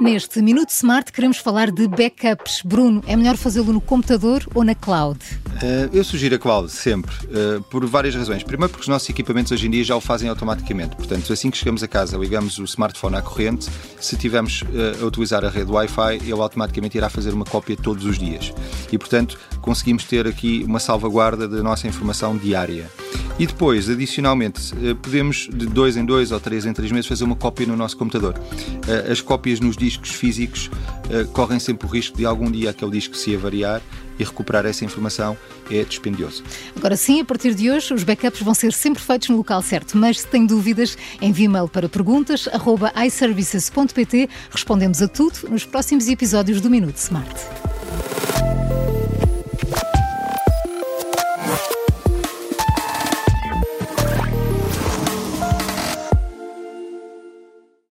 Neste Minuto Smart queremos falar de backups. Bruno, é melhor fazê-lo no computador ou na cloud? Uh, eu sugiro a cloud, sempre, uh, por várias razões. Primeiro, porque os nossos equipamentos hoje em dia já o fazem automaticamente. Portanto, assim que chegamos a casa, ligamos o smartphone à corrente. Se tivermos uh, a utilizar a rede Wi-Fi, ele automaticamente irá fazer uma cópia todos os dias. E, portanto, conseguimos ter aqui uma salvaguarda da nossa informação diária. E depois, adicionalmente, podemos de dois em dois ou três em três meses fazer uma cópia no nosso computador. As cópias nos discos físicos correm sempre o risco de algum dia aquele disco se avariar e recuperar essa informação é dispendioso. Agora sim, a partir de hoje, os backups vão ser sempre feitos no local certo, mas se tem dúvidas, envie e-mail para perguntas@iservices.pt. Respondemos a tudo nos próximos episódios do Minuto Smart.